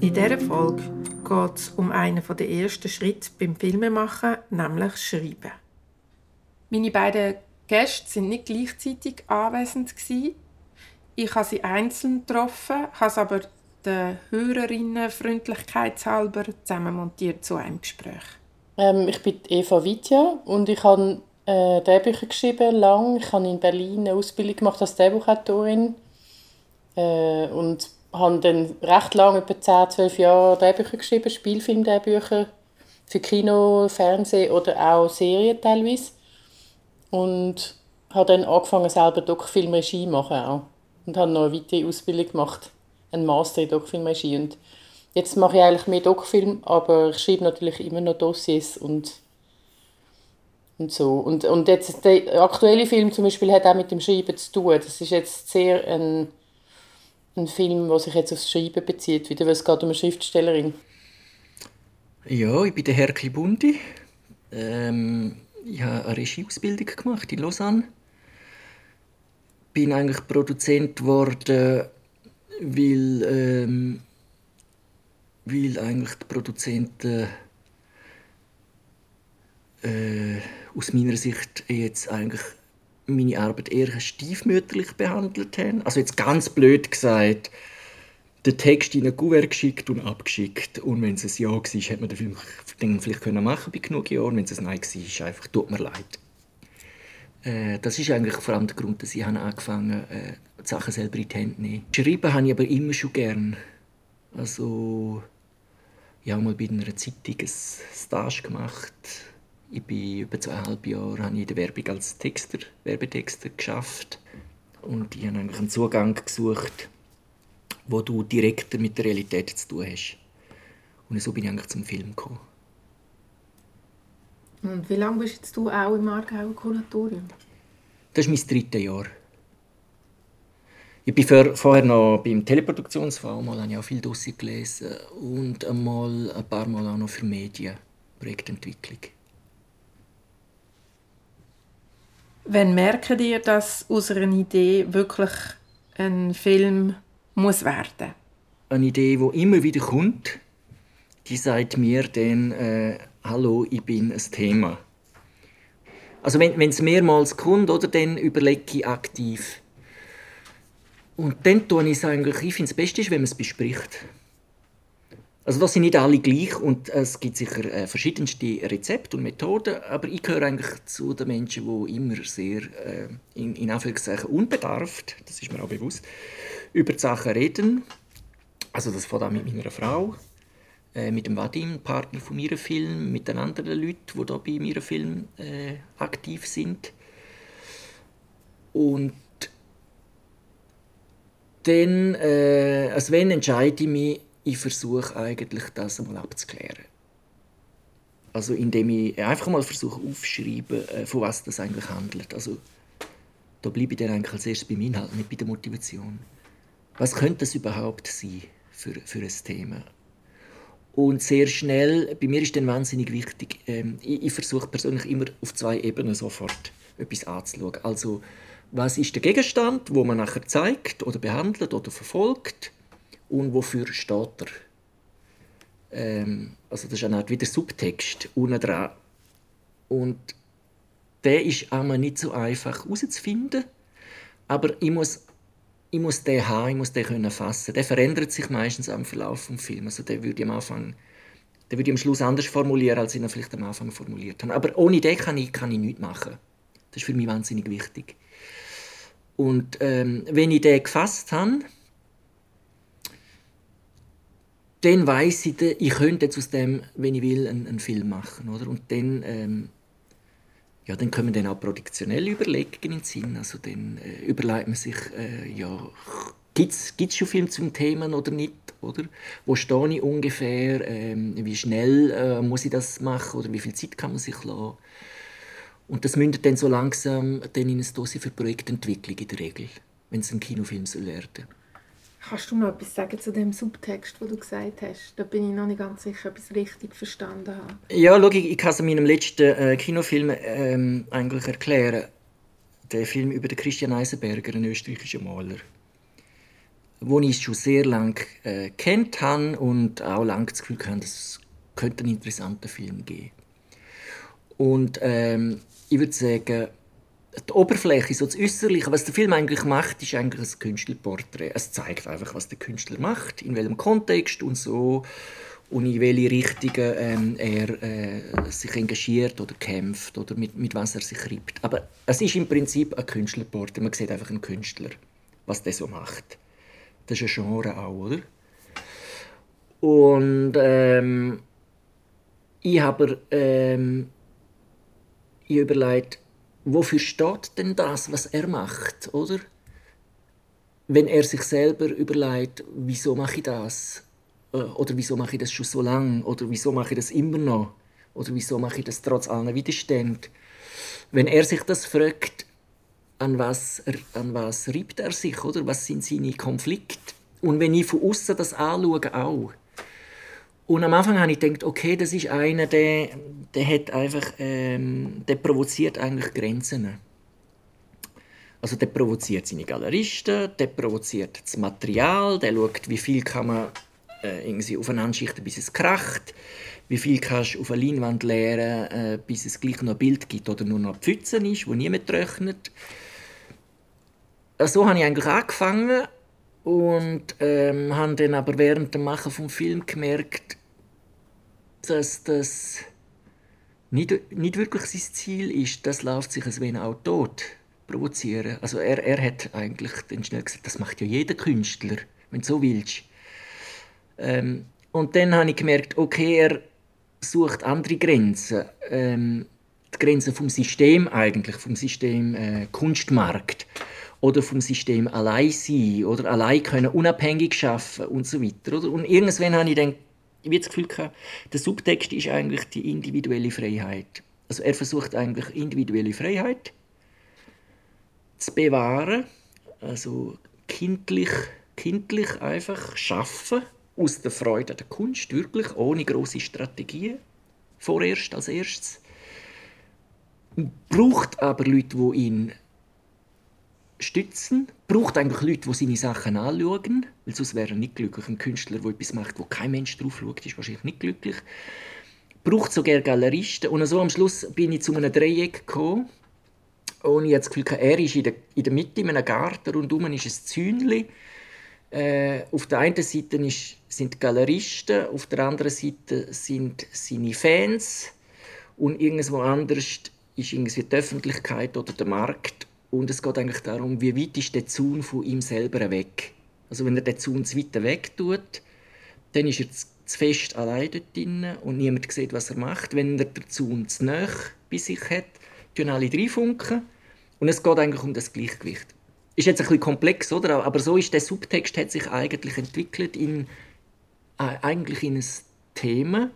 In dieser Folge geht es um einen der ersten Schritte beim Filmemachen, nämlich Schreiben. Meine beiden Gäste sind nicht gleichzeitig anwesend. Ich habe sie einzeln getroffen, habe es aber den Hörerinnen freundlichkeitshalber zusammenmontiert zu einem Gespräch. Ähm, ich bin Eva Vitja und ich habe äh, Drehbücher geschrieben, lang. Ich habe in Berlin eine Ausbildung gemacht als Drehbuchautorin äh, und habe dann recht lange, etwa 10, 12 Jahre Drehbücher geschrieben, Spielfilmdrehbücher für Kino, Fernsehen oder auch Serien teilweise. Und habe dann angefangen, selber Doc-Filmregie machen auch. Und habe noch eine weitere Ausbildung gemacht, einen Master in Doc-Filmregie. Und jetzt mache ich eigentlich mehr Doc-Film, aber ich schreibe natürlich immer noch Dossiers und, und so. Und, und jetzt, der aktuelle Film zum Beispiel hat auch mit dem Schreiben zu tun. Das ist jetzt sehr ein ein Film, der sich jetzt aufs Schreiben bezieht, wieder, weil es geht um eine Schriftstellerin. Ja, ich bin der Herr Bundi. Ähm, ich habe eine Regieausbildung gemacht in Lausanne. Bin eigentlich Produzent geworden, weil, ähm, weil eigentlich die Produzenten äh, aus meiner Sicht jetzt eigentlich meine Arbeit eher stiefmütterlich behandelt haben. Also jetzt ganz blöd gesagt, den Text in ein Kuvert geschickt und abgeschickt. Und wenn es ein Ja war, hätte man den Film vielleicht können machen bei genug Jahren. Wenn es ein Nein war, einfach tut mir leid. Äh, das ist eigentlich vor allem der Grund, dass ich angefangen habe, äh, die Sachen selber in die Hände nehmen. Schreiben habe ich aber immer schon gern. Also, ich habe mal bei einer Zeitung ein Stage gemacht ich bin über zweieinhalb Jahre habe ich in der Werbung als Texter, Werbetexter geschafft und ich habe eigentlich einen Zugang gesucht, wo du direkter mit der Realität zu tun hast. Und so bin ich eigentlich zum Film gekommen. Und wie lange bist jetzt du auch im Aargauer Kuratorium? Das ist mein drittes Jahr. Ich war vorher noch beim Teleproduktionsfonds, mal habe ich auch viel Dossier gelesen und einmal, ein paar Mal auch noch für Medien, Projektentwicklung. Wann merkt ihr, dass aus einer Idee wirklich ein Film muss werden Eine Idee, die immer wieder kommt, die sagt mir dann, äh, hallo, ich bin ein Thema. Also wenn es mehrmals kommt, oder, dann überlege ich aktiv. Und dann tue ich es eigentlich, ich finde es Beste, wenn man es bespricht. Also das sind nicht alle gleich und es gibt sicher äh, verschiedenste Rezepte und Methoden, aber ich gehöre eigentlich zu den Menschen, die immer sehr äh, in, in Anführungszeichen unbedarft, das ist mir auch bewusst, über die Sachen reden. Also das fängt an mit meiner Frau, äh, mit dem Vadim, Partner von meinem Film, mit den anderen Leuten, die da bei meinem Film äh, aktiv sind. Und dann, äh, also wenn entscheide ich mich, ich versuche eigentlich das einmal abzuklären. Also indem ich einfach mal versuche aufzuschreiben, äh, von was das eigentlich handelt. Also da bleibe ich dann eigentlich als erstes beim Inhalt, nicht bei der Motivation. Was könnte das überhaupt sein für, für ein Thema? Und sehr schnell, bei mir ist dann wahnsinnig wichtig, ähm, ich, ich versuche persönlich immer auf zwei Ebenen sofort etwas anzuschauen. Also, was ist der Gegenstand, wo man nachher zeigt oder behandelt oder verfolgt? und wofür steht er. Ähm, also das ist eine Art wie der Subtext unten dran. Und der ist einmal nicht so einfach herauszufinden, aber ich muss, ich muss den haben, ich muss den können fassen. Der verändert sich meistens am Verlauf des Films. Also der würde ich am Anfang, der würde ich am Schluss anders formulieren, als ich ihn vielleicht am Anfang formuliert habe. Aber ohne den kann ich, kann ich nichts machen. Das ist für mich wahnsinnig wichtig. Und ähm, wenn ich den gefasst habe, dann weiß ich, ich könnte jetzt aus dem, wenn ich will, einen, einen Film machen. Oder? Und dann, ähm, ja, dann kommen dann auch produktionelle Überlegungen in den Sinn. Also dann äh, überlegt man sich, äh, ja, gibt es schon Filme zum Thema oder nicht? Oder? Wo stehe ich ungefähr? Ähm, wie schnell äh, muss ich das machen? Oder wie viel Zeit kann man sich lassen? Und das mündet dann so langsam dann in ein Dossier für Projektentwicklung in der Regel, wenn es ein Kinofilm soll werden Kannst du noch etwas sagen zu dem Subtext, den du gesagt hast? Da bin ich noch nicht ganz sicher, ob ich es richtig verstanden habe. Ja, schau, ich, ich kann es in meinem letzten äh, Kinofilm ähm, eigentlich erklären. Der Film über den Christian Eisenberger, einen österreichischen Maler. Den ich schon sehr lange äh, kennt habe und auch lange das Gefühl hatte, es könnte einen interessanten Film geben. Und ähm, ich würde sagen, die Oberfläche, so das Äußerliche, was der Film eigentlich macht, ist eigentlich ein Künstlerporträt. Es zeigt einfach, was der Künstler macht, in welchem Kontext und so und in welche Richtungen ähm, er äh, sich engagiert oder kämpft oder mit, mit was er sich reibt. Aber es ist im Prinzip ein Künstlerporträt. Man sieht einfach einen Künstler, was der so macht. Das ist ein Genre auch, oder? Und ähm, ich habe ähm, ich überlegt, wofür steht denn das, was er macht, oder? Wenn er sich selber überlegt, wieso mache ich das? Äh, oder wieso mache ich das schon so lange? Oder wieso mache ich das immer noch? Oder wieso mache ich das trotz allen Widerständen? Wenn er sich das fragt, an was, an was reibt er sich, oder? Was sind seine Konflikte? Und wenn ich von außen das anschaue, auch. Und am Anfang habe ich gedacht, okay, das ist einer, der, der hat einfach, ähm, der provoziert eigentlich Grenzen. Also der provoziert seine Galeristen, der provoziert das Material, der schaut, wie viel kann man äh, irgendwie aufeinander schichten, bis es kracht, wie viel kannst du auf eine Leinwand leeren, äh, bis es gleich noch ein Bild gibt oder nur noch Pfützen ist, wo niemand trocknet. So habe ich eigentlich angefangen und ähm, habe dann aber während dem Machen vom Film gemerkt, dass das nicht, nicht wirklich sein Ziel ist. Das läuft sich als wenn auch tot provozieren. Also er, er hat eigentlich dann schnell gesagt, das macht ja jeder Künstler, wenn du so willst. Ähm, und dann habe ich gemerkt, okay, er sucht andere Grenzen. Ähm, die Grenzen vom System eigentlich, vom System äh, Kunstmarkt oder vom System allein sein oder allein können unabhängig schaffen und so weiter. Oder? Und irgendwann habe ich dann wie das Gefühl gehabt, der Subtext ist eigentlich die individuelle Freiheit. Also er versucht eigentlich individuelle Freiheit zu bewahren, also kindlich, kindlich einfach schaffen aus der Freude der Kunst, wirklich ohne große Strategien vorerst als erstes. Braucht aber Leute, die ihn stützen, braucht eigentlich Leute, die seine Sachen anschauen, weil sonst wäre er nicht glücklich. Ein Künstler, der etwas macht, wo kein Mensch drauf schaut, ist wahrscheinlich nicht glücklich. Braucht sogar Galeristen. Und so am Schluss bin ich zu einem Dreieck gekommen und ich das Gefühl, er ist in der, in der Mitte in einem Garten, rundum ist ein Zäunchen. Äh, auf der einen Seite ist, sind die Galeristen, auf der anderen Seite sind seine Fans und irgendwo anders ist irgendwie die Öffentlichkeit oder der Markt und es geht eigentlich darum, wie weit ist der Zaun von ihm selber weg. Also wenn er den Zaun zu weit weg tut, dann ist er zu fest allein dort drin und niemand sieht, was er macht. Wenn er den Zaun zu nah bei sich hat, tun alle reinfunken. Und es geht eigentlich um das Gleichgewicht. Ist jetzt ein bisschen komplex, oder? Aber so ist der Subtext hat sich eigentlich entwickelt in äh, eigentlich in ein Thema,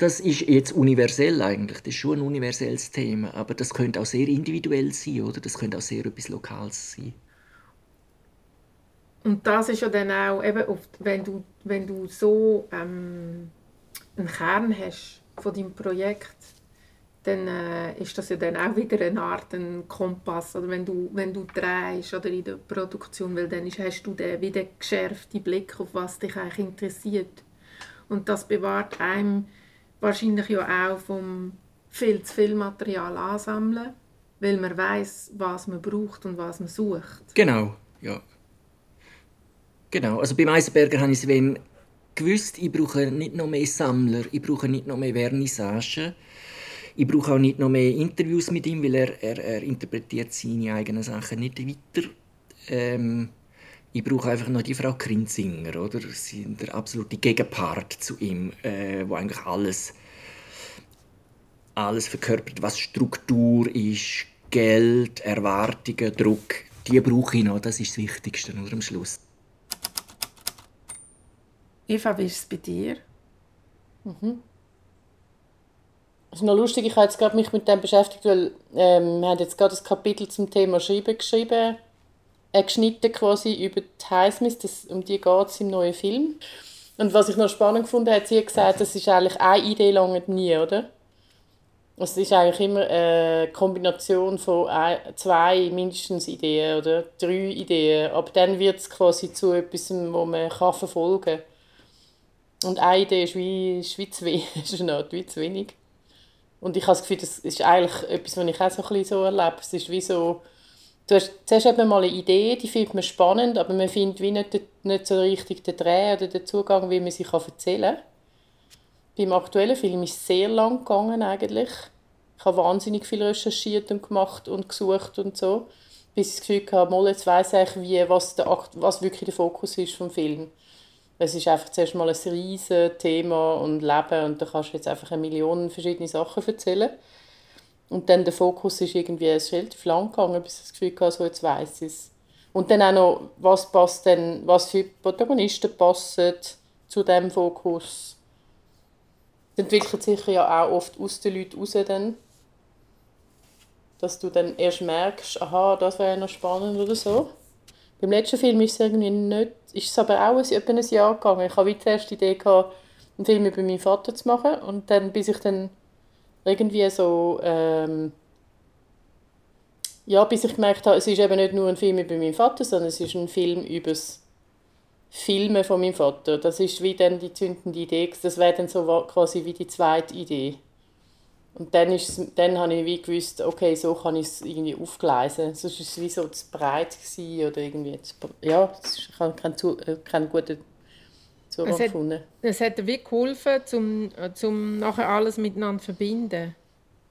das ist jetzt universell eigentlich. Das ist schon ein universelles Thema. Aber das könnte auch sehr individuell sein, oder? Das könnte auch sehr etwas Lokales sein. Und das ist ja dann auch, eben oft, wenn, du, wenn du so ähm, einen Kern hast von deinem Projekt, dann äh, ist das ja dann auch wieder eine Art ein Kompass. Oder wenn du, wenn du drehst oder in der Produktion, weil dann hast du den wieder geschärften Blick auf was dich eigentlich interessiert. Und das bewahrt einem wahrscheinlich ja auch vom viel zu viel Material ansammeln, weil man weiß, was man braucht und was man sucht. Genau, ja. Genau, also beim Eisenberger habe ich es gewusst, ich brauche nicht noch mehr Sammler, ich brauche nicht noch mehr Vernissagen, ich brauche auch nicht noch mehr Interviews mit ihm, weil er, er, er interpretiert seine eigenen Sachen nicht weiter. Ähm, ich brauche einfach noch die Frau Krinzinger, oder? Sie sind der absolute Gegenpart zu ihm, äh, wo eigentlich alles, alles verkörpert, was Struktur ist, Geld, Erwartungen, Druck. Die brauche ich noch, das ist das Wichtigste, oder am Schluss. Eva, wie ist es bei dir? Mhm. Es ist noch lustig, ich habe jetzt gerade mich mit dem beschäftigt, weil ähm, wir haben jetzt gerade das Kapitel zum Thema Schreiben geschrieben äh, geschnitten quasi über die Highsmith, um die geht es im neuen Film. Und was ich noch spannend fand, hat sie gesagt, das ist eigentlich eine Idee lange nie, oder? Es ist eigentlich immer eine Kombination von zwei mindestens Ideen oder drei Ideen. Aber dann wird es quasi zu etwas, wo man kann verfolgen kann. Und eine Idee ist wie, ist wie, zu, wenig, ist wie zu wenig. Und ich habe das Gefühl, das ist eigentlich etwas, was ich auch so ein bisschen so erlebe. Es ist wie so, du hast zuerst eben mal eine Idee, die findet man spannend, aber man findet wie nicht, nicht so richtig den Dreh oder den Zugang, wie man sie erzählen kann. Beim aktuellen Film ist es sehr lang gegangen eigentlich. Ich habe wahnsinnig viel recherchiert und gemacht und gesucht und so, bis ich das Gefühl hatte, mal, jetzt weiss ich, wie, was, der, was wirklich der Fokus ist vom Film. Es ist einfach zuerst mal ein riesiges Thema und Leben und da kannst du jetzt einfach eine Million verschiedene Sachen erzählen. Und dann der Fokus ist irgendwie, es ist relativ lang gegangen, bis ich das Gefühl hatte, so jetzt weiss ich es. Und dann auch noch, was passt denn, was für Protagonisten passen zu diesem Fokus. Das entwickelt sich ja auch oft aus den Leuten raus dann. Dass du dann erst merkst, aha, das wäre noch spannend oder so. Beim letzten Film ist es irgendwie nicht, ist es aber auch ein, etwa ein Jahr gegangen. Ich hatte die Idee, gehabt, einen Film über meinen Vater zu machen und dann, bis ich dann irgendwie so, ähm, ja, bis ich gemerkt habe, es ist eben nicht nur ein Film über meinen Vater, sondern es ist ein Film über das Filmen von meinem Vater. Das ist wie dann die zündende Idee, das wäre dann so quasi wie die zweite Idee. Und dann, ist, dann habe ich wie gewusst, okay, so kann ich es irgendwie aufgleisen. Sonst war es wie so zu breit oder irgendwie, zu, ja, ich habe keinen, äh, keinen guten Zugang es gefunden. Es hat wie geholfen, um zum nachher alles miteinander zu verbinden.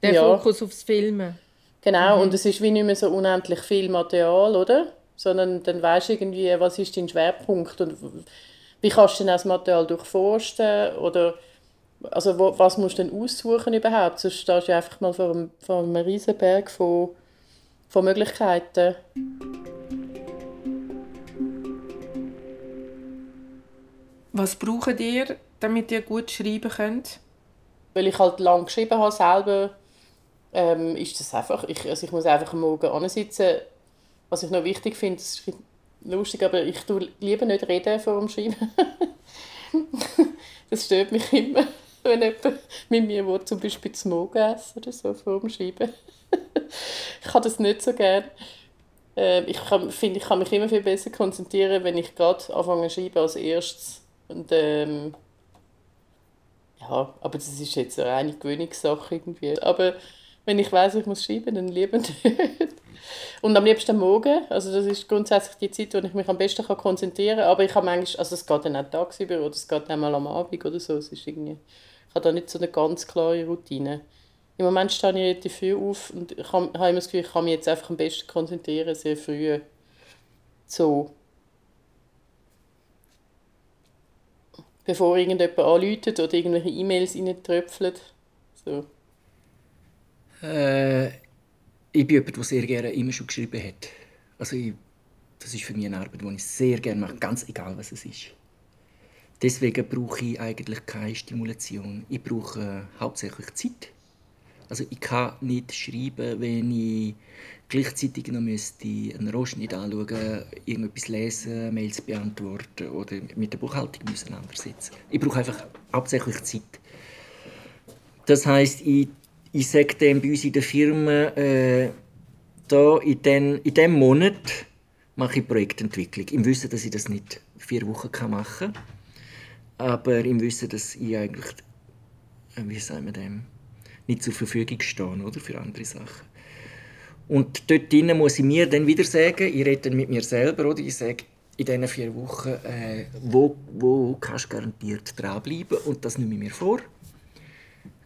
Der ja. Fokus aufs Filmen. Genau, mhm. und es ist wie nicht mehr so unendlich viel Material, oder? Sondern dann weißt du irgendwie, was ist dein Schwerpunkt und wie kannst du denn das Material durchforsten oder also wo, was musst du denn aussuchen überhaupt? Sonst stehst du einfach mal vor einem, vor einem riesen Berg von, von Möglichkeiten. Was braucht ihr, damit ihr gut schreiben könnt? Weil ich halt lange geschrieben habe selber, ähm, ist das einfach, ich, also ich muss einfach am Morgen ansitzen. Was ich noch wichtig finde, das ist lustig, aber ich tue lieber nicht reden vor dem Schreiben. das stört mich immer wenn jemand mit mir will, zum Beispiel zum Morgen essen oder so vor dem Schreiben. ich habe das nicht so gerne. Äh, ich finde, ich kann mich immer viel besser konzentrieren, wenn ich gerade anfange zu schreiben als erstes. Und, ähm, ja, aber das ist jetzt eine reine Gewöhnungssache irgendwie. Aber wenn ich weiß, ich muss schreiben, dann lieber nicht. Und am liebsten am Morgen. Also das ist grundsätzlich die Zeit, wo ich mich am besten konzentrieren kann. Aber ich habe manchmal, also es geht dann auch tagsüber oder es geht dann mal am Abend oder so. Es ist irgendwie ich habe da nicht so eine ganz klare Routine. Im Moment stehe ich relativ früh auf und ich habe, habe immer das Gefühl, ich kann mich jetzt einfach am besten konzentrieren, sehr früh. So. Bevor irgendjemand anläutet oder irgendwelche E-Mails reintröpfelt. So. Äh, ich bin jemand, der sehr gerne immer schon geschrieben hat. Also ich, das ist für mich eine Arbeit, die ich sehr gerne mache, ganz egal was es ist. Deswegen brauche ich eigentlich keine Stimulation. Ich brauche hauptsächlich Zeit. Also ich kann nicht schreiben, wenn ich gleichzeitig noch müsste einen Rohschnitt anschauen, irgendetwas lesen, Mails beantworten oder mit der Buchhaltung auseinandersetzen. Ich brauche einfach hauptsächlich Zeit. Das heißt, ich, ich sage dem bei uns in der Firma, äh, da in, den, in diesem Monat mache ich Projektentwicklung. Im Wissen, dass ich das nicht vier Wochen machen kann aber im Wissen, dass ich eigentlich, äh, wie sagen wir dem, nicht zur Verfügung stehe oder, für andere Sachen. Und dort drinnen muss ich mir dann wieder sagen, ich rede dann mit mir selber, oder ich sage, in diesen vier Wochen, äh, wo, wo kannst du garantiert dranbleiben und das nehme ich mir vor.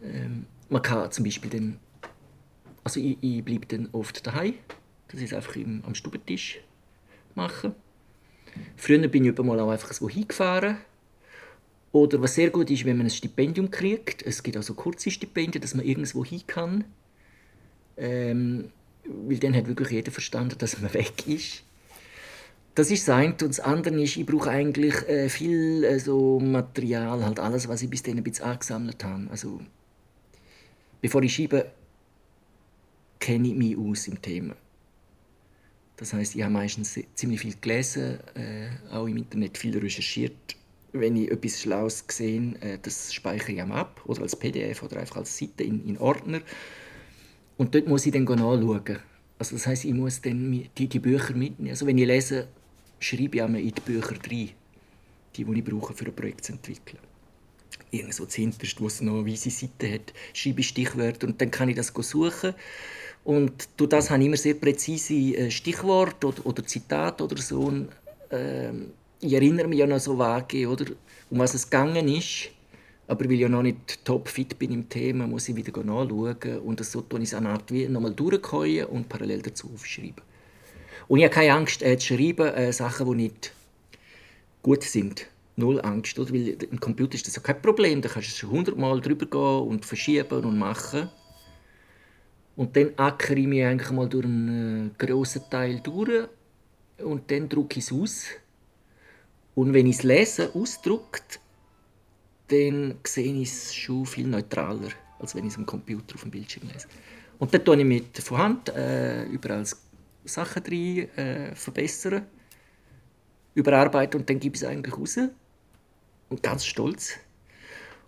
Ähm, man kann zum Beispiel dann, also ich, ich bleibe dann oft daheim, das ist einfach im, am Stubentisch machen. Früher bin ich mal auch einfach so hingefahren, oder was sehr gut ist, wenn man ein Stipendium kriegt. Es gibt also kurze Stipendien, dass man irgendwo hin kann. Ähm, weil dann hat wirklich jeder verstanden, dass man weg ist. Das ist das eine. Und das andere ist, ich brauche eigentlich äh, viel äh, so Material, halt alles, was ich bis dahin ein bisschen angesammelt habe. Also, bevor ich schreibe, kenne ich mich aus im Thema. Das heißt, ich habe meistens ziemlich viel gelesen, äh, auch im Internet viel recherchiert. Wenn ich etwas Schlaues sehe, äh, das speichere ich ab, oder als PDF oder einfach als Seite in, in Ordner. Und dort muss ich dann nachschauen. Also das heißt, ich muss dann die, die Bücher mitnehmen. Also wenn ich lese, schreibe ich einmal in die Bücher rein, die, die ich brauche, für ein Projekt zu entwickeln. Irgend so zuhinterst, wo es noch weise Seite hat, schreibe ich Stichwörter und dann kann ich das suchen. Und durch das habe ich immer sehr präzise äh, Stichworte oder, oder Zitate oder so. Und, äh, ich erinnere mich ja noch so vage, oder, um was es gegangen ist. Aber weil ich ja noch nicht topfit bin im Thema, muss ich wieder nachschauen. Und so tue ich es eine Art wie nochmal durchkäuen und parallel dazu aufschreiben. Und ich habe keine Angst äh, zu schreiben, äh, Sachen, die nicht gut sind. Null Angst. Oder? Weil im Computer ist das auch kein Problem. Da kannst du hundertmal drüber gehen und verschieben und machen. Und dann ackere ich mich eigentlich mal durch einen äh, grossen Teil durch und dann drucke ich es aus. Und wenn ich es lese, ausdruckt, dann sehe ich es schon viel neutraler, als wenn ich es am Computer auf dem Bildschirm lese. Und dann tue ich mit von Hand äh, überall Sachen drin äh, verbessern, überarbeiten und dann gebe ich es eigentlich raus. Und ganz stolz.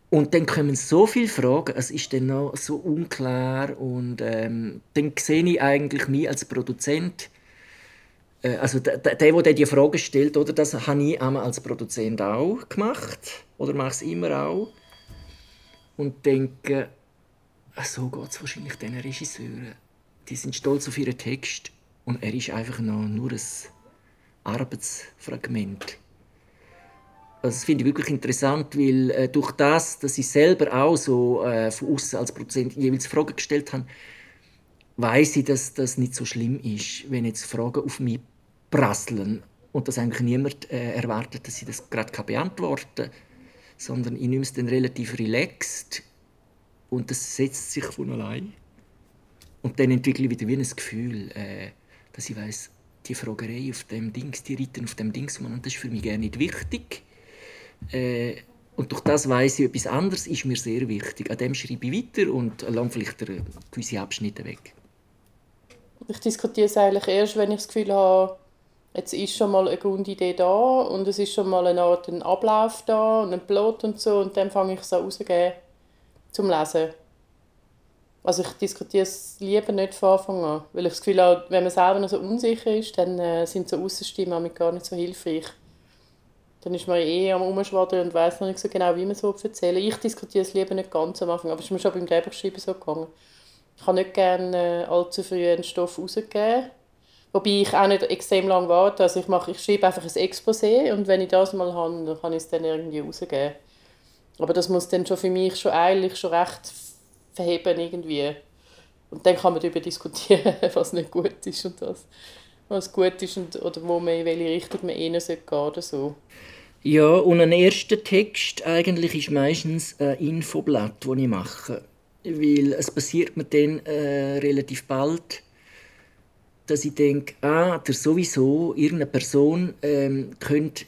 Und dann kommen so viele Fragen, es ist dann noch so unklar und ähm, dann sehe ich eigentlich mich als Produzent, also der, der, der die Frage stellt, oder, das habe ich einmal als Produzent auch gemacht oder mache es immer auch und denke, so geht es wahrscheinlich diesen Regisseuren. Die sind stolz auf ihren Text und er ist einfach noch nur ein Arbeitsfragment. Also das finde ich wirklich interessant, weil äh, durch das, dass ich selber auch so äh, von außen als Produzent jeweils Fragen gestellt habe, weiß ich, dass das nicht so schlimm ist, wenn jetzt Fragen auf mich prasseln und dass eigentlich niemand äh, erwartet, dass ich das gerade beantworten kann, sondern ich nehme es dann relativ relaxed und das setzt sich von allein. Und dann entwickle ich wieder wie ein Gefühl, äh, dass ich weiß, die Fragerei auf dem Dings, die reiten auf dem Dings, und das ist für mich gerne nicht wichtig äh, und durch das weiß ich, etwas anderes ist mir sehr wichtig. An dem schreibe ich weiter und lang vielleicht gewisse Abschnitte weg. Ich diskutiere es eigentlich erst, wenn ich das Gefühl habe, jetzt ist schon mal eine Grundidee da und es ist schon mal eine Art ein Ablauf da und ein Plot und so und dann fange ich es an rauszugeben zum Lesen. Also ich diskutiere es lieber nicht von Anfang an, weil ich das Gefühl habe, wenn man selber noch so unsicher ist, dann äh, sind so Aussenstimmen gar nicht so hilfreich dann ist man eh am Umschwadern und weiß noch nicht so genau, wie man so erzählen Ich diskutiere es lieber nicht ganz am Anfang, aber es ist mir schon beim Drehbuchschreiben so gegangen. Ich kann nicht gerne äh, allzu früh einen Stoff rausgeben. Wobei ich auch nicht extrem lange warte. Also ich, mache, ich schreibe einfach ein Exposé und wenn ich das mal habe, dann kann ich es dann irgendwie rausgeben. Aber das muss dann schon für mich schon eigentlich schon recht verheben irgendwie. Und dann kann man darüber diskutieren, was nicht gut ist und das, was gut ist und, oder wo man, in welche Richtung man gehen sollte oder so. Ja, und ein erster Text eigentlich ist meistens ein Infoblatt, das ich mache. Weil es passiert mir dann äh, relativ bald, dass ich denke, ah, der sowieso, irgendeine Person ähm, könnte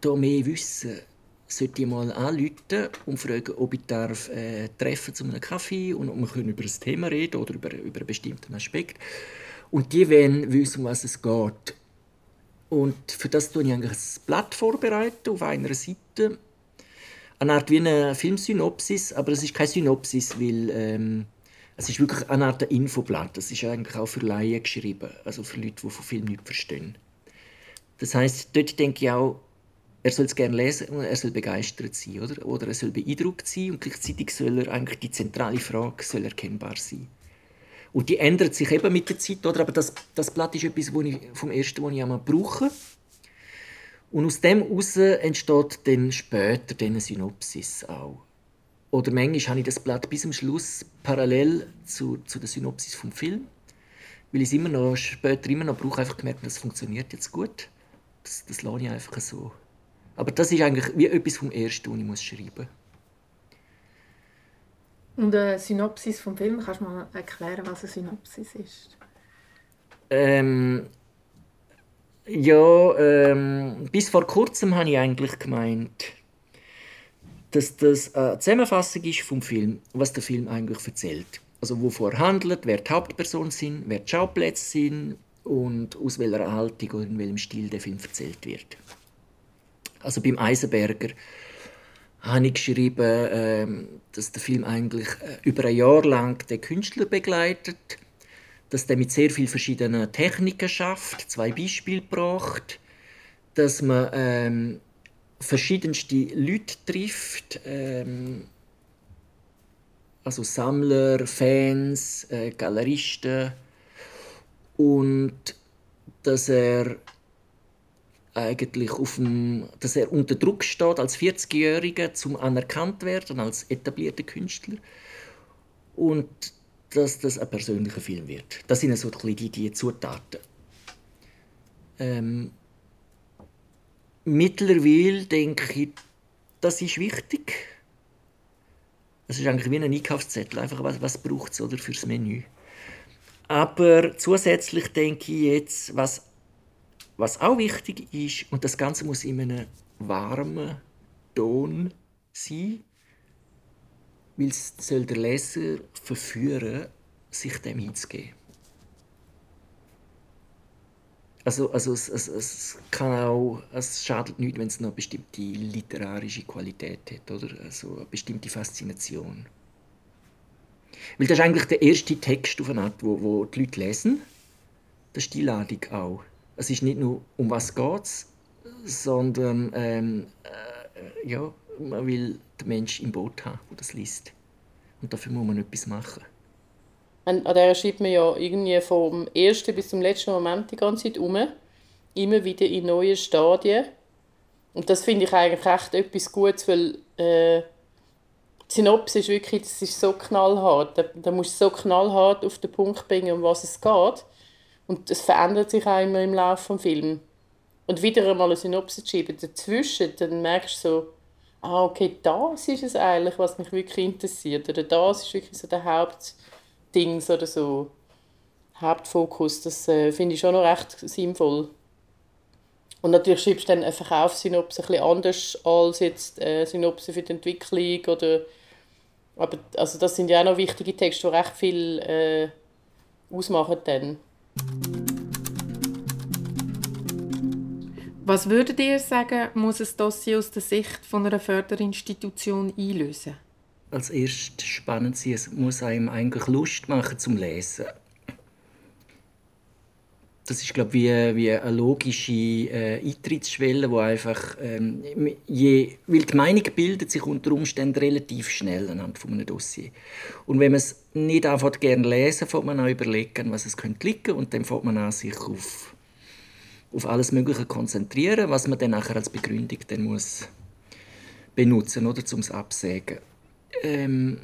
da mehr wissen. Sollte ich mal anrufen und fragen, ob ich darf, äh, treffen zu einem Kaffee und ob wir über ein Thema reden oder über, über einen bestimmten Aspekt. Und die wollen wissen, um was es geht. Und für das tue ich eigentlich ein Blatt vorbereiten auf einer Seite. Eine Art wie eine Filmsynopsis, aber es ist keine Synopsis, weil ähm, es ist wirklich eine Art Infoblatt. Das ist eigentlich auch für Laien geschrieben, also für Leute, die von Film nichts verstehen. Das heißt, dort denke ich auch, er soll es gerne lesen und er soll begeistert sein, oder? Oder er soll beeindruckt sein und gleichzeitig soll er eigentlich die zentrale Frage soll erkennbar sein. Und die ändert sich eben mit der Zeit, oder? Aber das, das Blatt ist etwas, wo ich, vom ersten, das ich einmal brauche. Und aus dem heraus entsteht dann später eine Synopsis auch. Oder manchmal habe ich das Blatt bis zum Schluss parallel zu, zu der Synopsis vom Film. Weil ich es immer noch, später immer noch brauche, einfach gemerkt, das funktioniert jetzt gut. Das, das lasse ich einfach so. Aber das ist eigentlich wie etwas vom Ersten, das ich muss schreiben muss. Und eine Synopsis vom Film, kannst du mal erklären, was eine Synopsis ist? Ähm, ja, ähm, bis vor kurzem habe ich eigentlich gemeint, dass das eine Zusammenfassung ist vom Film, was der Film eigentlich erzählt. Also wovor handelt, wer die Hauptpersonen sind, wer die Schauplätze sind und aus welcher Haltung oder in welchem Stil der Film erzählt wird. Also beim Eisenberger habe ich geschrieben, ähm, dass der Film eigentlich äh, über ein Jahr lang den Künstler begleitet, dass der mit sehr vielen verschiedenen Techniken schafft, zwei Beispiele braucht, dass man ähm, verschiedenste Leute trifft, ähm, also Sammler, Fans, äh, Galeristen und dass er eigentlich auf dem, dass er unter Druck steht als 40-Jähriger zum anerkannt werden als etablierter Künstler und dass das ein persönlicher Film wird. Das sind so die, die Zutaten. Ähm, mittlerweile denke ich, das ist wichtig. Es ist eigentlich wie ein Einkaufszettel, einfach was, was braucht es oder fürs Menü. Aber zusätzlich denke ich jetzt, was was auch wichtig ist, und das Ganze muss in einem warmen Ton sein, weil es soll der Leser verführen, sich dem hinzugeben. Also, also es, es, es, kann auch, es schadet nicht, wenn es noch eine bestimmte literarische Qualität hat, oder? Also eine bestimmte Faszination. Weil das ist eigentlich der erste Text auf eine Art, wo, wo die Leute lesen. Das ist die Ladung auch es ist nicht nur, um was geht sondern ähm, äh, ja, man will den Menschen im Boot haben, der das liest. Und dafür muss man etwas machen. An, der schreibt man ja irgendwie vom ersten bis zum letzten Moment die ganze Zeit um. Immer wieder in neue Stadien. Und das finde ich eigentlich echt etwas Gutes, weil äh, die Synopsis ist wirklich das ist so knallhart. Da, da musst du so knallhart auf den Punkt bringen, um was es geht. Und es verändert sich auch immer im Laufe des Films. Und wieder einmal eine Synopsis schreiben dazwischen, dann merkst du so, ah, okay, das ist es eigentlich, was mich wirklich interessiert. Oder das ist wirklich so der Hauptding oder so, Hauptfokus. Das äh, finde ich schon noch recht sinnvoll. Und natürlich schreibst du dann eine Verkaufssynopse ein bisschen anders als jetzt äh, Synopse für die Entwicklung oder aber also das sind ja auch noch wichtige Texte, die recht viel äh, ausmachen dann. Was würdet ihr sagen, muss ein Dossier aus der Sicht von einer Förderinstitution einlösen? Als erstes spannend sein, es muss einem eigentlich Lust machen zum Lesen. Das ist glaube wie, wie eine logische äh, Eintrittsschwelle, wo einfach ähm, je, weil die Meinung bildet sich unter Umständen relativ schnell anhand von einem Dossier. Und wenn man es nicht einfach gerne lesen, fängt man an überlegen, was es könnte liegen und dann fängt man an sich auf auf alles Mögliche konzentrieren, was man dann nachher als Begründung dann muss benutzen oder zum Absägen. Ähm,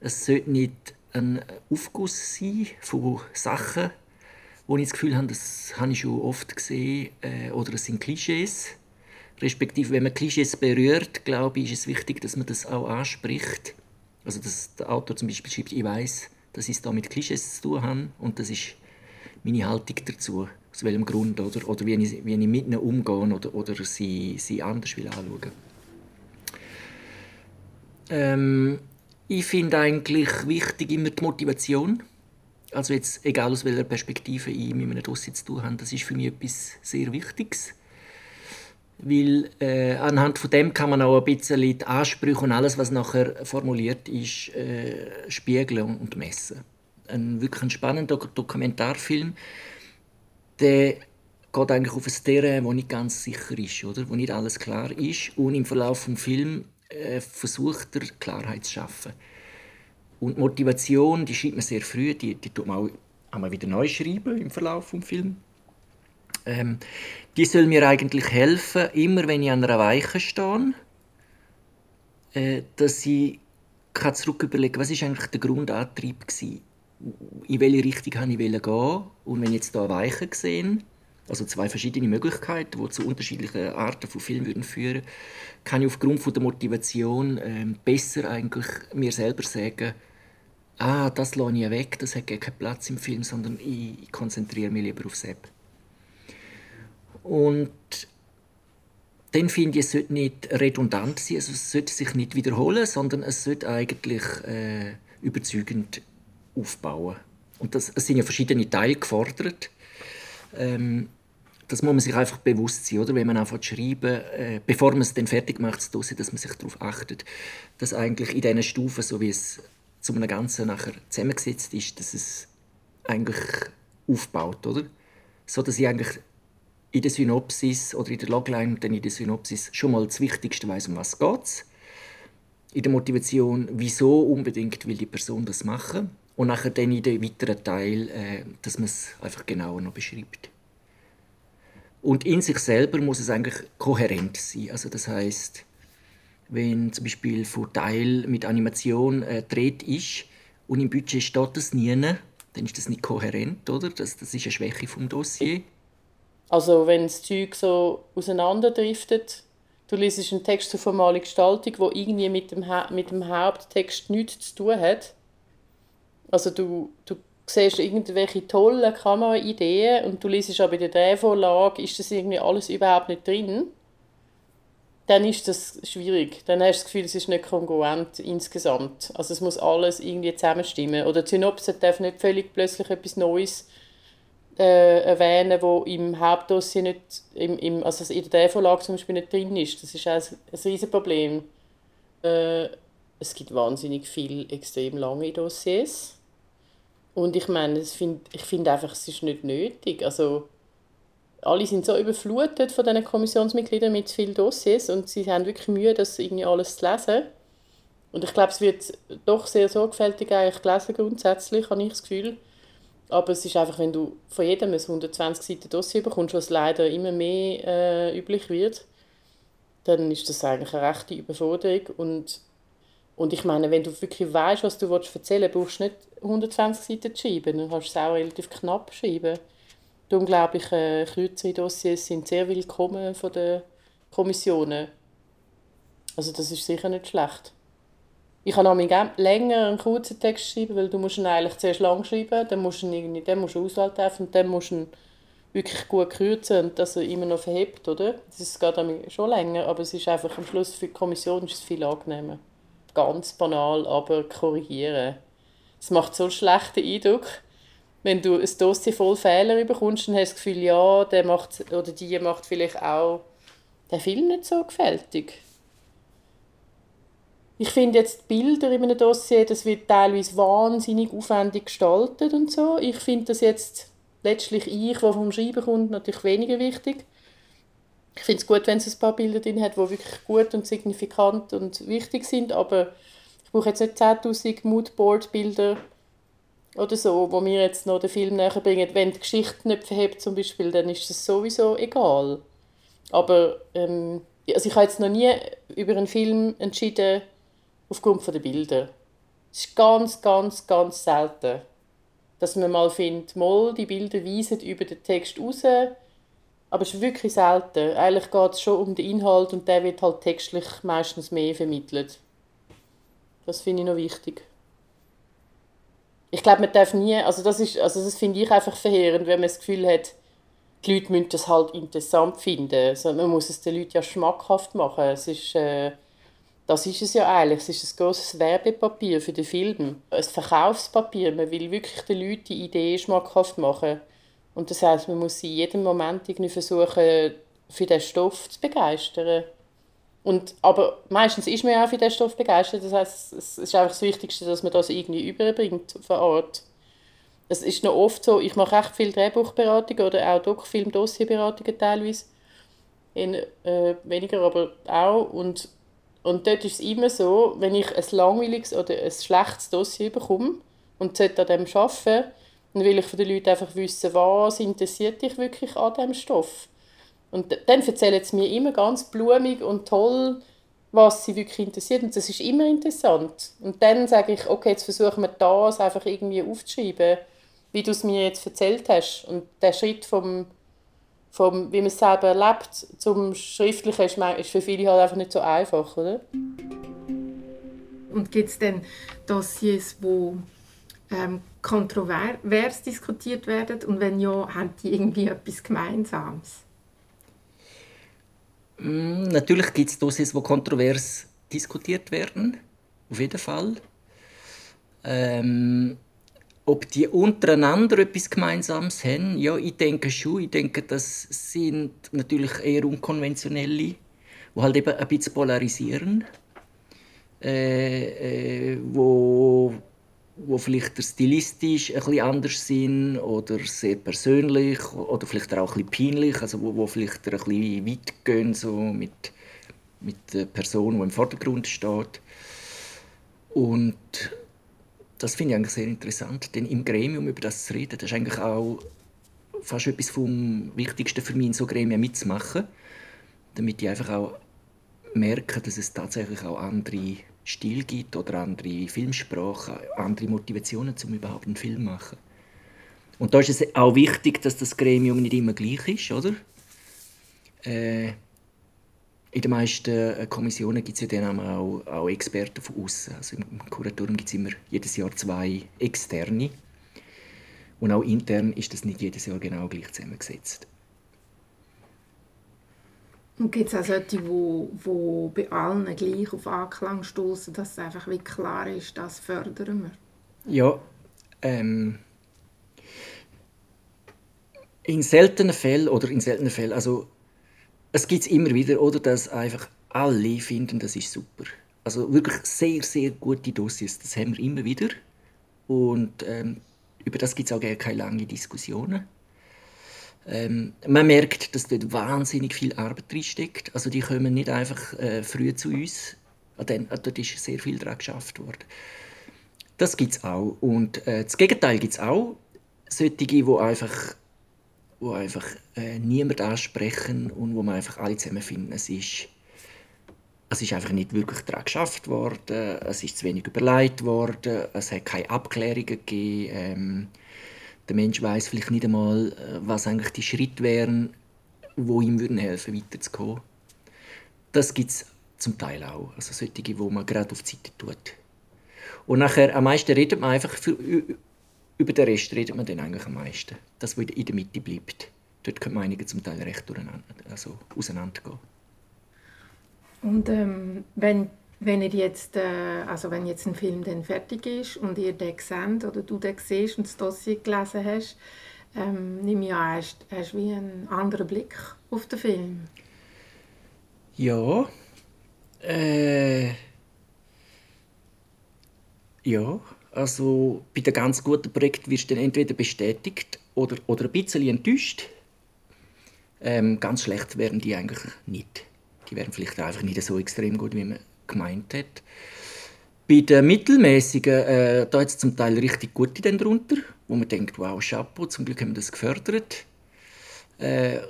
es sollte nicht ein Aufguss sein von Sachen, wo ich das Gefühl habe, das habe ich schon oft gesehen, äh, oder es sind Klischees. Respektive, wenn man Klischees berührt, glaube ich, ist es wichtig, dass man das auch anspricht. Also, dass der Autor zum Beispiel schreibt, ich weiß, dass ich es da mit Klischees zu tun habe und das ist meine Haltung dazu aus welchem Grund oder, oder wie, ich, wie ich mit ihnen umgehe oder, oder sie, sie anders will anschauen ähm, Ich finde eigentlich wichtig immer die Motivation. Also jetzt, egal aus welcher Perspektive ich mit einem Dossier zu tun habe, das ist für mich etwas sehr Wichtiges. Weil äh, anhand von dem kann man auch ein bisschen die Ansprüche und alles, was nachher formuliert ist, äh, spiegeln und messen. Ein wirklich spannender Dokumentarfilm, der geht eigentlich auf ein Terrain, wo nicht ganz sicher ist, oder? wo nicht alles klar ist. Und im Verlauf des Films äh, versucht er, Klarheit zu schaffen. Und die Motivation, die schreibt man sehr früh, die, die tut man auch einmal wieder neu schreiben im Verlauf des Films. Ähm, die soll mir eigentlich helfen, immer wenn ich an einer Weiche stehe, äh, dass ich kann zurück überlegen was ist eigentlich der Grundantrieb war in welche Richtung ich gehen und wenn ich jetzt hier Weichen sehe, also zwei verschiedene Möglichkeiten, die zu unterschiedlichen Arten von Film würden führen, kann ich aufgrund von der Motivation äh, besser eigentlich mir selber sagen, ah, das lasse ich weg, das hat keinen Platz im Film, sondern ich, ich konzentriere mich lieber auf Sepp. Und dann finde ich, es sollte nicht redundant sein, also es sollte sich nicht wiederholen, sondern es sollte eigentlich äh, überzeugend aufbauen. Und das, es sind ja verschiedene Teile gefordert. Ähm, das muss man sich einfach bewusst sein, oder? wenn man anfängt zu schreiben, äh, bevor man es dann fertig macht, dass man sich darauf achtet, dass eigentlich in diesen Stufen, so wie es zu einem Ganzen nachher zusammengesetzt ist, dass es eigentlich aufbaut, oder? So dass ich eigentlich in der Synopsis oder in der Logline und dann in der Synopsis schon mal das Wichtigste weiß, um was geht. In der Motivation, wieso unbedingt will die Person das machen. Und nachher dann in den weiteren Teil, äh, dass man es einfach genauer noch beschreibt. Und in sich selber muss es eigentlich kohärent sein. Also das heißt, wenn zum Beispiel von Teil mit Animation äh, ist und im Budget steht das nie, dann ist das nicht kohärent, oder? Das, das ist eine Schwäche vom Dossier. Also wenn das Zeug so auseinanderdriftet, du liest einen Text zur formalen Gestaltung, wo irgendwie mit dem, ha mit dem Haupttext nichts zu tun hat. Also du, du siehst irgendwelche tollen Kameraideen und du liest aber in der Drehvorlage, ist das irgendwie alles überhaupt nicht drin dann ist das schwierig. Dann hast du das Gefühl, es ist nicht kongruent insgesamt. Also es muss alles irgendwie zusammenstimmen. Oder die Synopse darf nicht völlig plötzlich etwas Neues äh, erwähnen, wo im Hauptdossier nicht, im, im, also in der Vorlage zum Beispiel nicht drin ist. Das ist auch ein, ein riesiges Problem. Äh, es gibt wahnsinnig viele extrem lange Dossiers. Und ich meine, ich finde ich find einfach, es ist nicht nötig. Also alle sind so überflutet von diesen Kommissionsmitgliedern mit vielen Dossiers und sie haben wirklich Mühe, das irgendwie alles zu lesen. Und ich glaube, es wird doch sehr sorgfältig eigentlich gelesen grundsätzlich, habe ich das Gefühl. Aber es ist einfach, wenn du von jedem ein 120 Seiten Dossier bekommst, was leider immer mehr äh, üblich wird, dann ist das eigentlich eine rechte Überforderung. Und, und ich meine, wenn du wirklich weißt, was du erzählen willst, brauchst du nicht 120 Seiten zu schreiben, dann kannst du es auch relativ knapp schreiben. Die unglaublichen äh, kürzeren Dossiers sind sehr willkommen von den Kommissionen. Also das ist sicher nicht schlecht. Ich kann auch länger einen kurzen Text schreiben, weil du musst ihn eigentlich zuerst lang schreiben, dann musst du ihn irgendwie, dann musst du Auswahl treffen und dann musst du ihn wirklich gut kürzen und dass er immer noch verhebt, oder? Das geht schon länger, aber es ist einfach am Schluss für die Kommission ist es viel angenehmer. Ganz banal, aber korrigieren. Es macht so einen schlechten Eindruck, wenn du ein Dossier voll Fehler bekommst, dann hast du das Gefühl, ja, der macht, oder die macht vielleicht auch den Film nicht so gefältig. Ich finde jetzt die Bilder in einem Dossier, das wird teilweise wahnsinnig aufwendig gestaltet und so. Ich finde das jetzt letztlich ich, der vom Schreiben kommt, natürlich weniger wichtig. Ich finde es gut, wenn es ein paar Bilder drin hat, die wirklich gut und signifikant und wichtig sind, aber ich brauche jetzt nicht 10'000 Moodboard-Bilder oder so, wo mir jetzt noch den Film näher bringen. Wenn die Geschichte nicht verhebt zum Beispiel, dann ist es sowieso egal. Aber ähm, also ich habe jetzt noch nie über einen Film entschieden aufgrund der Bilder. Es ist ganz, ganz, ganz selten, dass man mal findet, mal die Bilder weisen über den Text raus, aber es ist wirklich selten. Eigentlich geht es schon um den Inhalt und der wird halt textlich meistens mehr vermittelt. Das finde ich noch wichtig ich glaube, man darf nie, also das also das finde ich einfach verheerend, wenn man das Gefühl hat, die Leute müssen das halt interessant finden. Also man muss es den Leuten ja schmackhaft machen. Es ist, äh, das ist es ja eigentlich. Es ist ein großes Werbepapier für den Film. Ein Verkaufspapier. Man will wirklich den Leuten die Idee schmackhaft machen. Und das heißt, man muss in jedem Moment irgendwie versuchen, für den Stoff zu begeistern. Und, aber meistens ist man ja auch für diesen Stoff begeistert. Das heißt, es ist einfach das Wichtigste, dass man das irgendwie überbringt von Art. Es ist noch oft so, ich mache echt viel Drehbuchberatung oder auch Doc-Film-Dossierberatungen teilweise. In, äh, weniger, aber auch. Und, und dort ist es immer so, wenn ich ein langweiliges oder ein schlechtes Dossier bekomme und sollte an dem arbeiten, dann will ich von den Leuten einfach wissen, was interessiert dich wirklich an diesem Stoff und dann erzählen sie mir immer ganz blumig und toll, was sie wirklich interessiert. Und das ist immer interessant. Und dann sage ich, okay, jetzt versuchen wir das einfach irgendwie aufzuschreiben, wie du es mir jetzt erzählt hast. Und der Schritt vom, vom wie man es selber erlebt, zum Schriftlichen ist, ist für viele halt einfach nicht so einfach, oder? Und gibt es dann Dossiers, wo ähm, kontrovers diskutiert werden? Und wenn ja, haben die irgendwie etwas Gemeinsames? Mm, natürlich gibt es Dossiers, die kontrovers diskutiert werden. Auf jeden Fall. Ähm, ob die untereinander etwas Gemeinsames haben? Ja, ich denke schon. Ich denke, das sind natürlich eher unkonventionelle, die halt eben ein bisschen polarisieren. Äh, äh, wo, wo vielleicht stilistisch bisschen anders sind oder sehr persönlich oder vielleicht auch bisschen peinlich, also wo, wo vielleicht ein bisschen weit gehen so mit, mit der Person, die im Vordergrund steht. Und das finde ich eigentlich sehr interessant, denn im Gremium über das zu reden, das ist eigentlich auch fast etwas vom Wichtigsten für mich, in so Gremien mitzumachen, damit ich einfach auch merke, dass es tatsächlich auch andere Stile gibt oder andere Filmsprachen, andere Motivationen, um überhaupt einen Film zu machen. Und da ist es auch wichtig, dass das Gremium nicht immer gleich ist, oder? Äh, in den meisten Kommissionen gibt es ja dann auch, auch Experten von außen. Also Im Kuratorium gibt es immer jedes Jahr zwei externe. Und auch intern ist das nicht jedes Jahr genau gleich zusammengesetzt. Und gibt es auch solche, die, die bei allen gleich auf Anklang stoßen, dass es einfach wie klar ist, das fördern wir? Ja, ähm, in seltenen Fällen oder in seltenen Fällen, also es gibt immer wieder, oder, dass einfach alle finden, das ist super. Also wirklich sehr, sehr gute Dossiers, das haben wir immer wieder. Und ähm, über das gibt es auch gar keine langen Diskussionen. Ähm, man merkt, dass dort wahnsinnig viel Arbeit drinsteckt. Also die kommen nicht einfach äh, früh zu uns. Dann, äh, dort ist sehr viel daran geschafft worden. Das gibt es auch. Und äh, das Gegenteil gibt es auch. Solche, die einfach wo einfach äh, niemand ansprechen und wo man einfach alle zusammen finden. Es ist, es ist einfach nicht wirklich daran geschafft worden, es ist zu wenig überlegt worden, es hat keine Abklärungen gegeben. Ähm, der Mensch weiß vielleicht nicht einmal, äh, was eigentlich die Schritte wären, wo ihm würden helfen, weiterzukommen. Das gibt es zum Teil auch, also solche, wo man gerade auf die Seite tut. Und nachher, am meisten redet man einfach für, über den Rest redet man dann eigentlich am meisten. Das, was in der Mitte bleibt. Dort können Meinungen zum Teil recht also auseinandergehen. Und ähm, wenn, wenn ihr jetzt, äh, also wenn jetzt ein Film dann fertig ist und ihr den seht oder du den siehst und das Dossier gelesen hast, ähm, nehme ich an, hast, hast wie einen anderen Blick auf den Film? Ja. Äh, ja, also bei den ganz guten Projekten wirst du dann entweder bestätigt oder, oder ein bisschen enttäuscht. Ähm, ganz schlecht wären die eigentlich nicht. Die wären vielleicht einfach nicht so extrem gut, wie man gemeint hat. Bei den mittelmäßigen, äh, da es zum Teil richtig gute dann drunter, wo man denkt, wow, Chapeau, zum Glück haben wir das gefördert. Äh,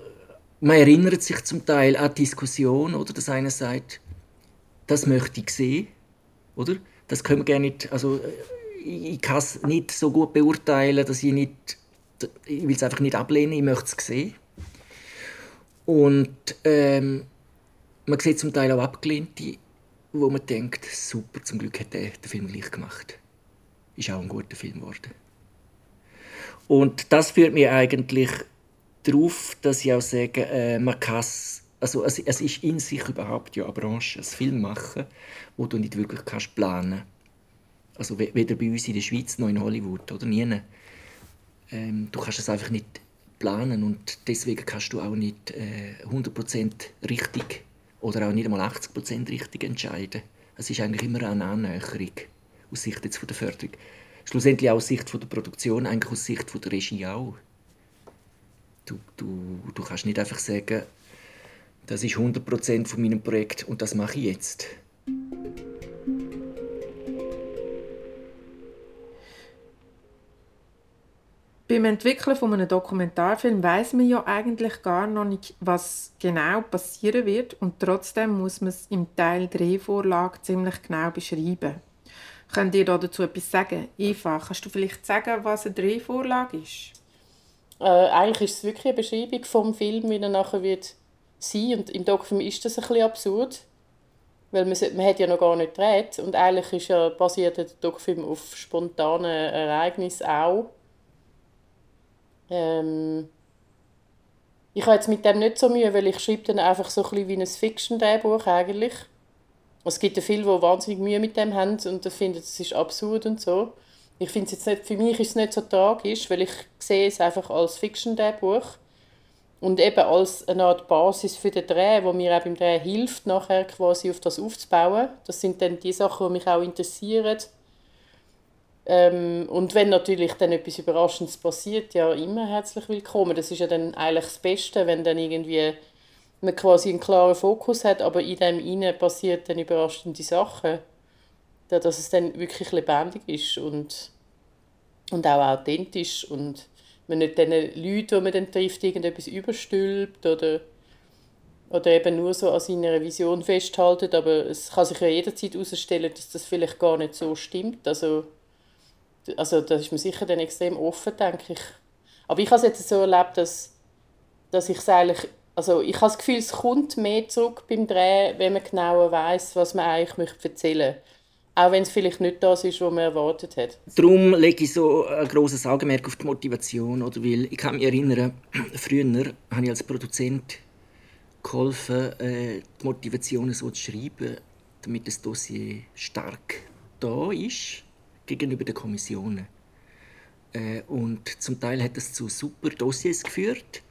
man erinnert sich zum Teil an die Diskussion, oder, dass einer sagt, das möchte ich sehen, oder? Das können wir gerne nicht, also ich kann es nicht so gut beurteilen, dass ich nicht, ich will es einfach nicht ablehnen, ich möchte es sehen. Und ähm, man sieht zum Teil auch Abgelehnte, wo man denkt, super, zum Glück hat der den Film gleich gemacht. Ist auch ein guter Film geworden. Und das führt mich eigentlich darauf, dass ich auch sage, äh, man kann also es, es ist in sich überhaupt ja eine Branche, ein Film machen, wo du nicht wirklich kannst planen also weder bei uns in der Schweiz noch in Hollywood oder nie. Ähm, du kannst es einfach nicht planen und deswegen kannst du auch nicht äh, 100% richtig oder auch nicht einmal 80% richtig entscheiden. Es ist eigentlich immer eine Annäherung aus Sicht jetzt von der Förderung. Schlussendlich auch aus Sicht von der Produktion, eigentlich aus Sicht von der Regie auch. Du, du, du kannst nicht einfach sagen, das ist 100% von meinem Projekt und das mache ich jetzt. Beim Entwickeln von einem Dokumentarfilm weiß man ja eigentlich gar noch nicht, was genau passieren wird und trotzdem muss man es im Teil Drehvorlage ziemlich genau beschreiben. Könnt ihr dazu etwas sagen? Eva, kannst du vielleicht sagen, was eine Drehvorlage ist? Äh, eigentlich ist es wirklich eine Beschreibung vom Film, wie er nachher wird sein und im Dokument ist das ein bisschen absurd, weil man, man hat ja noch gar nicht gedreht und eigentlich ist ja basiert der Dokument auf spontanen Ereignissen auch ähm, ich habe jetzt mit dem nicht so Mühe, weil ich schreibe dann einfach so ein wie ein Fiction-Drehbuch eigentlich. Es gibt ja viele, die wahnsinnig Mühe mit dem haben und finden, es ist absurd und so. ich finde jetzt nicht, für mich ist es nicht so tragisch, weil ich sehe es einfach als Fiction-Buch und eben als eine Art Basis für den Dreh, wo mir auch beim Dreh hilft, nachher quasi auf das aufzubauen. Das sind dann die Sachen, die mich auch interessieren. Ähm, und wenn natürlich dann etwas Überraschendes passiert, ja immer herzlich willkommen. Das ist ja dann eigentlich das Beste, wenn dann irgendwie man quasi einen klaren Fokus hat, aber in dem Innen passiert dann überraschende Sachen. Ja, dass es dann wirklich lebendig ist und, und auch authentisch und man nicht den Leuten, die man dann trifft, irgendetwas überstülpt oder, oder eben nur so an seiner Vision festhaltet, aber es kann sich ja jederzeit herausstellen, dass das vielleicht gar nicht so stimmt. Also, also da ist man sicher dann extrem offen, denke ich. Aber ich habe es jetzt so erlebt, dass, dass ich es eigentlich also ich habe das Gefühl, es kommt mehr zurück beim Drehen, wenn man genauer weiß, was man eigentlich möchte erzählen möchte. Auch wenn es vielleicht nicht das ist, was man erwartet hat. Darum lege ich so ein grosses Augenmerk auf die Motivation. Oder? Weil ich kann mich erinnern, früher habe ich als Produzent geholfen, äh, die Motivation so zu schreiben, damit das Dossier stark da ist gegenüber den Kommissionen. Äh, und zum Teil hat das zu super Dossiers geführt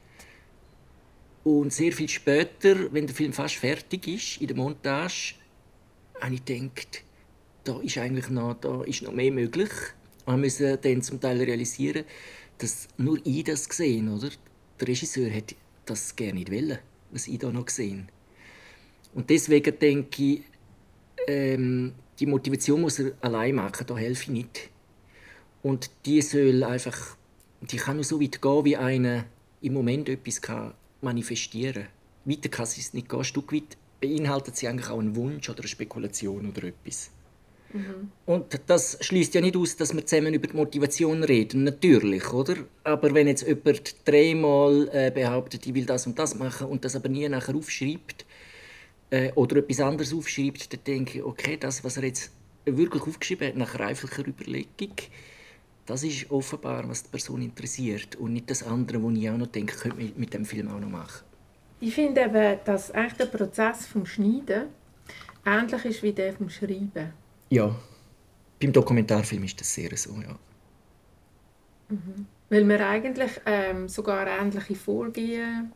und sehr viel später, wenn der Film fast fertig ist, in der Montage, habe ich gedacht, da ist eigentlich noch, da ist noch mehr möglich. Wir müssen dann zum Teil realisieren, dass nur ich das gesehen oder? Der Regisseur hätte das gerne nicht wollen, was ich da noch gesehen Und deswegen denke ich, ähm, die Motivation muss er allein machen, da helfe ich nicht. Und die soll einfach, die kann nur so weit gehen, wie einer im Moment etwas kann manifestieren. Weiter kann sie es nicht gehen. Ein Stück weit beinhaltet sie eigentlich auch einen Wunsch oder eine Spekulation oder etwas. Mhm. Und das schließt ja nicht aus, dass wir zusammen über die Motivation reden, natürlich, oder? Aber wenn jetzt jemand dreimal äh, behauptet, ich will das und das machen und das aber nie nachher aufschreibt äh, oder etwas anderes aufschreibt, dann denke ich, okay, das, was er jetzt wirklich aufgeschrieben hat, nach reiflicher Überlegung, das ist offenbar, was die Person interessiert und nicht das andere, wo ich auch noch denke, könnte man mit dem Film auch noch machen. Ich finde eben, dass eigentlich der Prozess vom Schneiden ähnlich ist wie der vom Schreiben. Ja, beim Dokumentarfilm ist das sehr so, ja. Mhm. Weil man eigentlich ähm, sogar ähnliche Vorgehen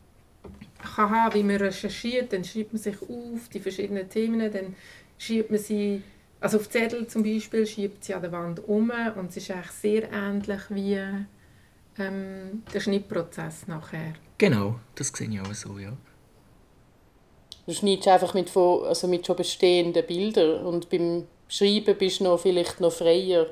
haben, wie man recherchiert, dann schreibt man sich auf die verschiedenen Themen, dann schreibt man sie also auf Zettel zum Beispiel schiebt sie an der Wand um und es ist eigentlich sehr ähnlich wie ähm, der Schnittprozess nachher. Genau, das sehe ich auch so, ja. Du schneidest einfach mit, also mit schon bestehenden Bildern und beim Schreiben bist du noch vielleicht noch freier,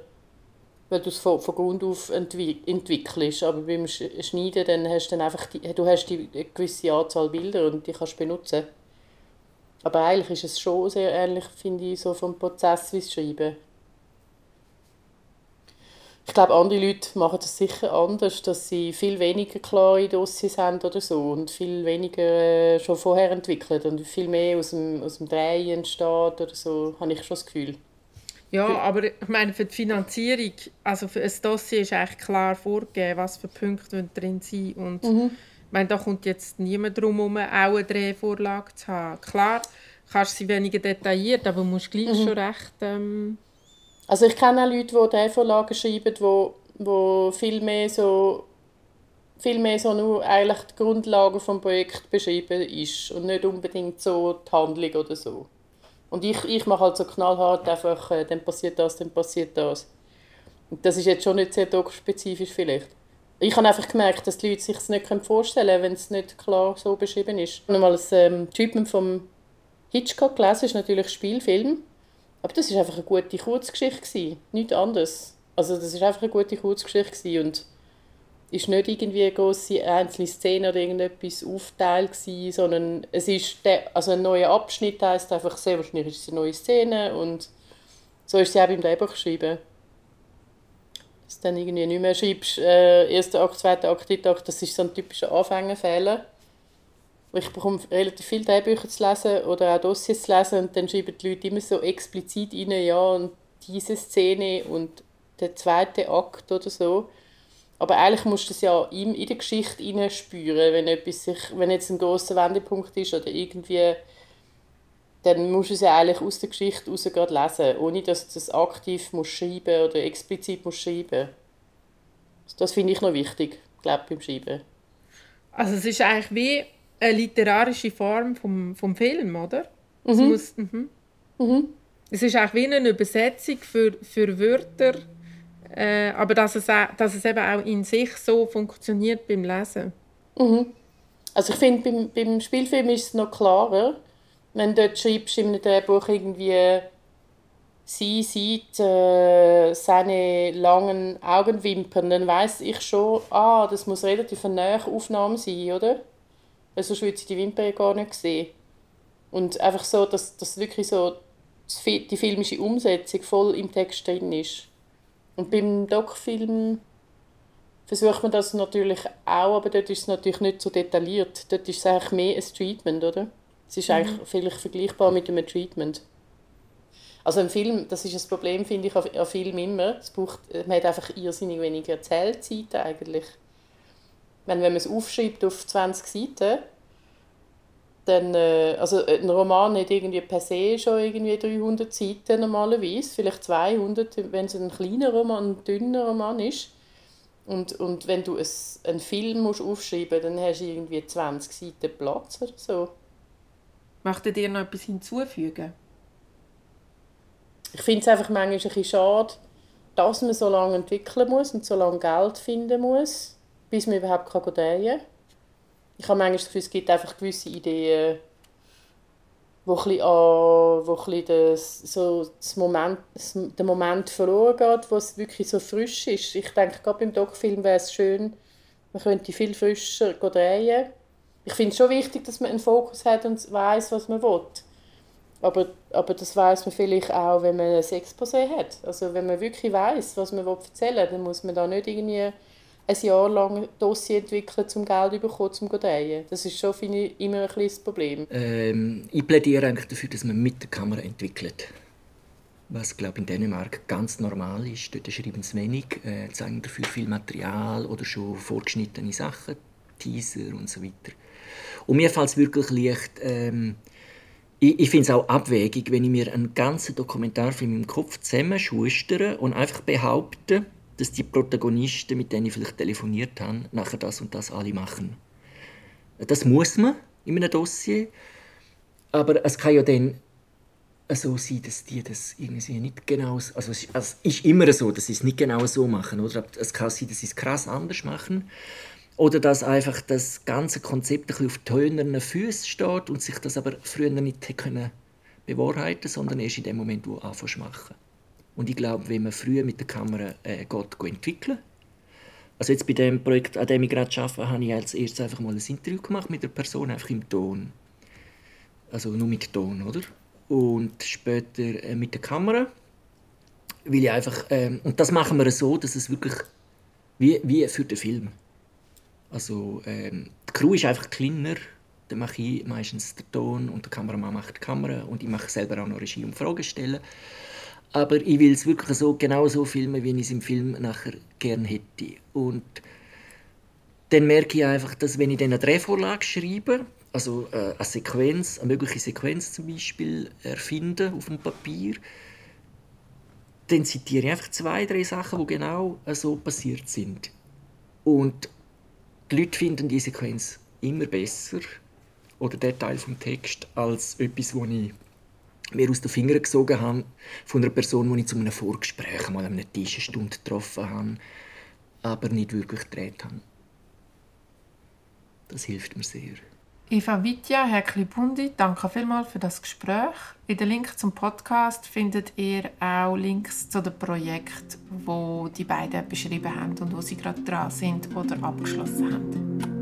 weil du es von, von Grund auf entwick entwickelst. Aber beim Schneiden dann hast du dann einfach die, du hast die gewisse Anzahl Bilder und die kannst du benutzen. Aber eigentlich ist es schon sehr ähnlich, finde ich, so vom Prozess wie das Schreiben. Ich glaube, andere Leute machen das sicher anders, dass sie viel weniger klare Dossiers haben oder so und viel weniger äh, schon vorher entwickelt und viel mehr aus dem, aus dem Drehen entsteht oder so, habe ich schon das Gefühl. Ja, aber ich meine, für die Finanzierung, also für ein Dossier ist eigentlich klar vorgegeben, was für Punkte drin sind und mhm. Ich meine, da kommt jetzt niemand darum herum, auch eine Drehvorlage zu haben. Klar, kannst du sie weniger detailliert, aber du musst gleich mhm. schon recht... Ähm also ich kenne auch Leute, die Drehvorlagen schreiben, wo, wo viel mehr so viel mehr so nur eigentlich die Grundlage des Projekts beschrieben ist und nicht unbedingt so die Handlung oder so. Und ich, ich mache halt so knallhart einfach, äh, dann passiert das, dann passiert das. Und das ist jetzt schon nicht sehr spezifisch vielleicht ich habe einfach gemerkt, dass die Leute sich es nicht vorstellen können, wenn es nicht klar so beschrieben ist. Ich habe mal das ähm, Treatment vom Hitchcock gelesen, ist natürlich ein Spielfilm, aber das war einfach eine gute Kurzgeschichte nichts anderes. Also das ist einfach eine gute Kurzgeschichte und ist nicht irgendwie eine grosse einzelne Szene oder irgendetwas aufteilt gewesen, sondern es ist der, also ein neuer Abschnitt heißt einfach sehr wahrscheinlich ist es eine neue Szene und so ist sie auch beim Drehbuch geschrieben dass du dann irgendwie nicht mehr schreibst, äh, erster Akt, zweiter Akt, dritter Akt, das ist so ein typischer Anfängerfehler. Ich bekomme relativ viele Drehbücher zu lesen oder auch Dossiers zu lesen und dann schreiben die Leute immer so explizit rein, ja, und diese Szene und der zweite Akt oder so. Aber eigentlich musst du es ja in der Geschichte spüren, wenn, etwas sich, wenn jetzt ein großer Wendepunkt ist oder irgendwie dann musst du es ja eigentlich aus der Geschichte heraus lesen, ohne dass du es aktiv musst schreiben oder explizit musst schreiben Das finde ich noch wichtig, glaube beim Schreiben. Also es ist eigentlich wie eine literarische Form vom, vom Film, oder? Mhm. Es, muss, mhm. Mhm. es ist eigentlich wie eine Übersetzung für, für Wörter, äh, aber dass es, auch, dass es eben auch in sich so funktioniert beim Lesen. Mhm. Also ich finde, beim, beim Spielfilm ist es noch klarer, wenn du dort schreibst in einem Drehbuch irgendwie sie sieht äh, seine langen Augenwimpern, dann weiß ich schon, ah, das muss relativ eine nahe Aufnahme sein, oder? Weil sonst würde sie die Wimpern gar nicht sehen. Und einfach so, dass, dass wirklich so die filmische Umsetzung voll im Text drin ist. Und beim Doc-Film versucht man das natürlich auch, aber dort ist es natürlich nicht so detailliert. Dort ist es eigentlich mehr ein Treatment, oder? Es ist mhm. eigentlich vielleicht vergleichbar mit einem Treatment. Also ein Film, das ist das Problem, finde ich, an Film immer. Es braucht, man hat einfach irrsinnig wenig Erzählzeit eigentlich. Wenn, wenn man es aufschreibt auf 20 Seiten, dann, äh, also ein Roman hat irgendwie per se schon irgendwie 300 Seiten normalerweise, vielleicht 200, wenn es ein kleiner Roman, ein dünner Roman ist. Und, und wenn du es, einen Film musst aufschreiben musst, dann hast du irgendwie 20 Seiten Platz oder so. Möchtet dir noch etwas hinzufügen? Ich finde es einfach manchmal ein bisschen schade, dass man so lange entwickeln muss und so lange Geld finden muss, bis man überhaupt kann drehen kann. Ich habe manchmal das Gefühl, es gibt einfach gewisse Ideen, wo ein bisschen, an, das, so das Moment, das, der Moment verloren geht, wo es wirklich so frisch ist. Ich denke, gerade beim Doc-Film wäre es schön, man könnte viel frischer drehen. Ich finde es schon wichtig, dass man einen Fokus hat und weiß, was man will. Aber, aber das weiß man vielleicht auch, wenn man ein Exposé hat. Also wenn man wirklich weiß, was man erzählen will, dann muss man da nicht irgendwie ein Jahr lang ein Dossier entwickeln, um Geld zu bekommen, um zu drehen. Das ist schon, finde ich, immer ein kleines Problem. Ähm, ich plädiere eigentlich dafür, dass man mit der Kamera entwickelt. Was, glaube in Dänemark ganz normal ist. Dort schreiben sie wenig, äh, zeigen dafür viel Material oder schon vorgeschnittene Sachen, Teaser und so weiter. Und mir fällt es wirklich leicht, ähm, ich, ich finde es auch abwegig, wenn ich mir einen ganzen Dokumentarfilm im Kopf zusammenschustere und einfach behaupte, dass die Protagonisten, mit denen ich vielleicht telefoniert habe, nachher das und das alle machen. Das muss man in einem Dossier, aber es kann ja dann so sein, dass die das irgendwie nicht genau, also es ist immer so, dass sie es nicht genau so machen, oder? Es kann sein, dass sie es krass anders machen oder dass einfach das ganze Konzept ein auf tönernen Füßen steht und sich das aber früher nicht können bewahrheiten sondern erst in dem Moment, wo du anfängst machen. Und ich glaube, wenn man früher mit der Kamera äh, geht, entwickeln also jetzt bei dem Projekt, an dem ich gerade arbeite, habe ich als erstes einfach mal ein Interview gemacht mit der Person, einfach im Ton. Also nur mit Ton, oder? Und später äh, mit der Kamera. Weil ich einfach, ähm, und das machen wir so, dass es wirklich wie, wie für den Film. Also ähm, die Crew ist einfach kleiner. Dann mache ich meistens den Ton und der Kameramann macht die Kamera und ich mache selber auch noch Regie und Fragen stellen. Aber ich will es wirklich so, genau so filmen, wie ich es im Film nachher gerne hätte. Und dann merke ich einfach, dass wenn ich dann eine Drehvorlage schreibe, also äh, eine Sequenz, eine mögliche Sequenz zum Beispiel erfinde auf dem Papier, dann zitiere ich einfach zwei, drei Sachen, die genau so passiert sind. Und die Leute finden die Sequenz immer besser oder der Teil vom Text als etwas, wo ich mir aus den Fingern gesogen habe von einer Person, die ich zu einem Vorgespräch mal an einer Tisch eine Stunde getroffen habe, aber nicht wirklich gedreht habe. Das hilft mir sehr. Eva Vitja, Herr Klibundi, danke vielmals für das Gespräch. In den Link zum Podcast findet ihr auch Links zu den Projekten, wo die beiden beschrieben haben und wo sie gerade dran sind oder abgeschlossen haben.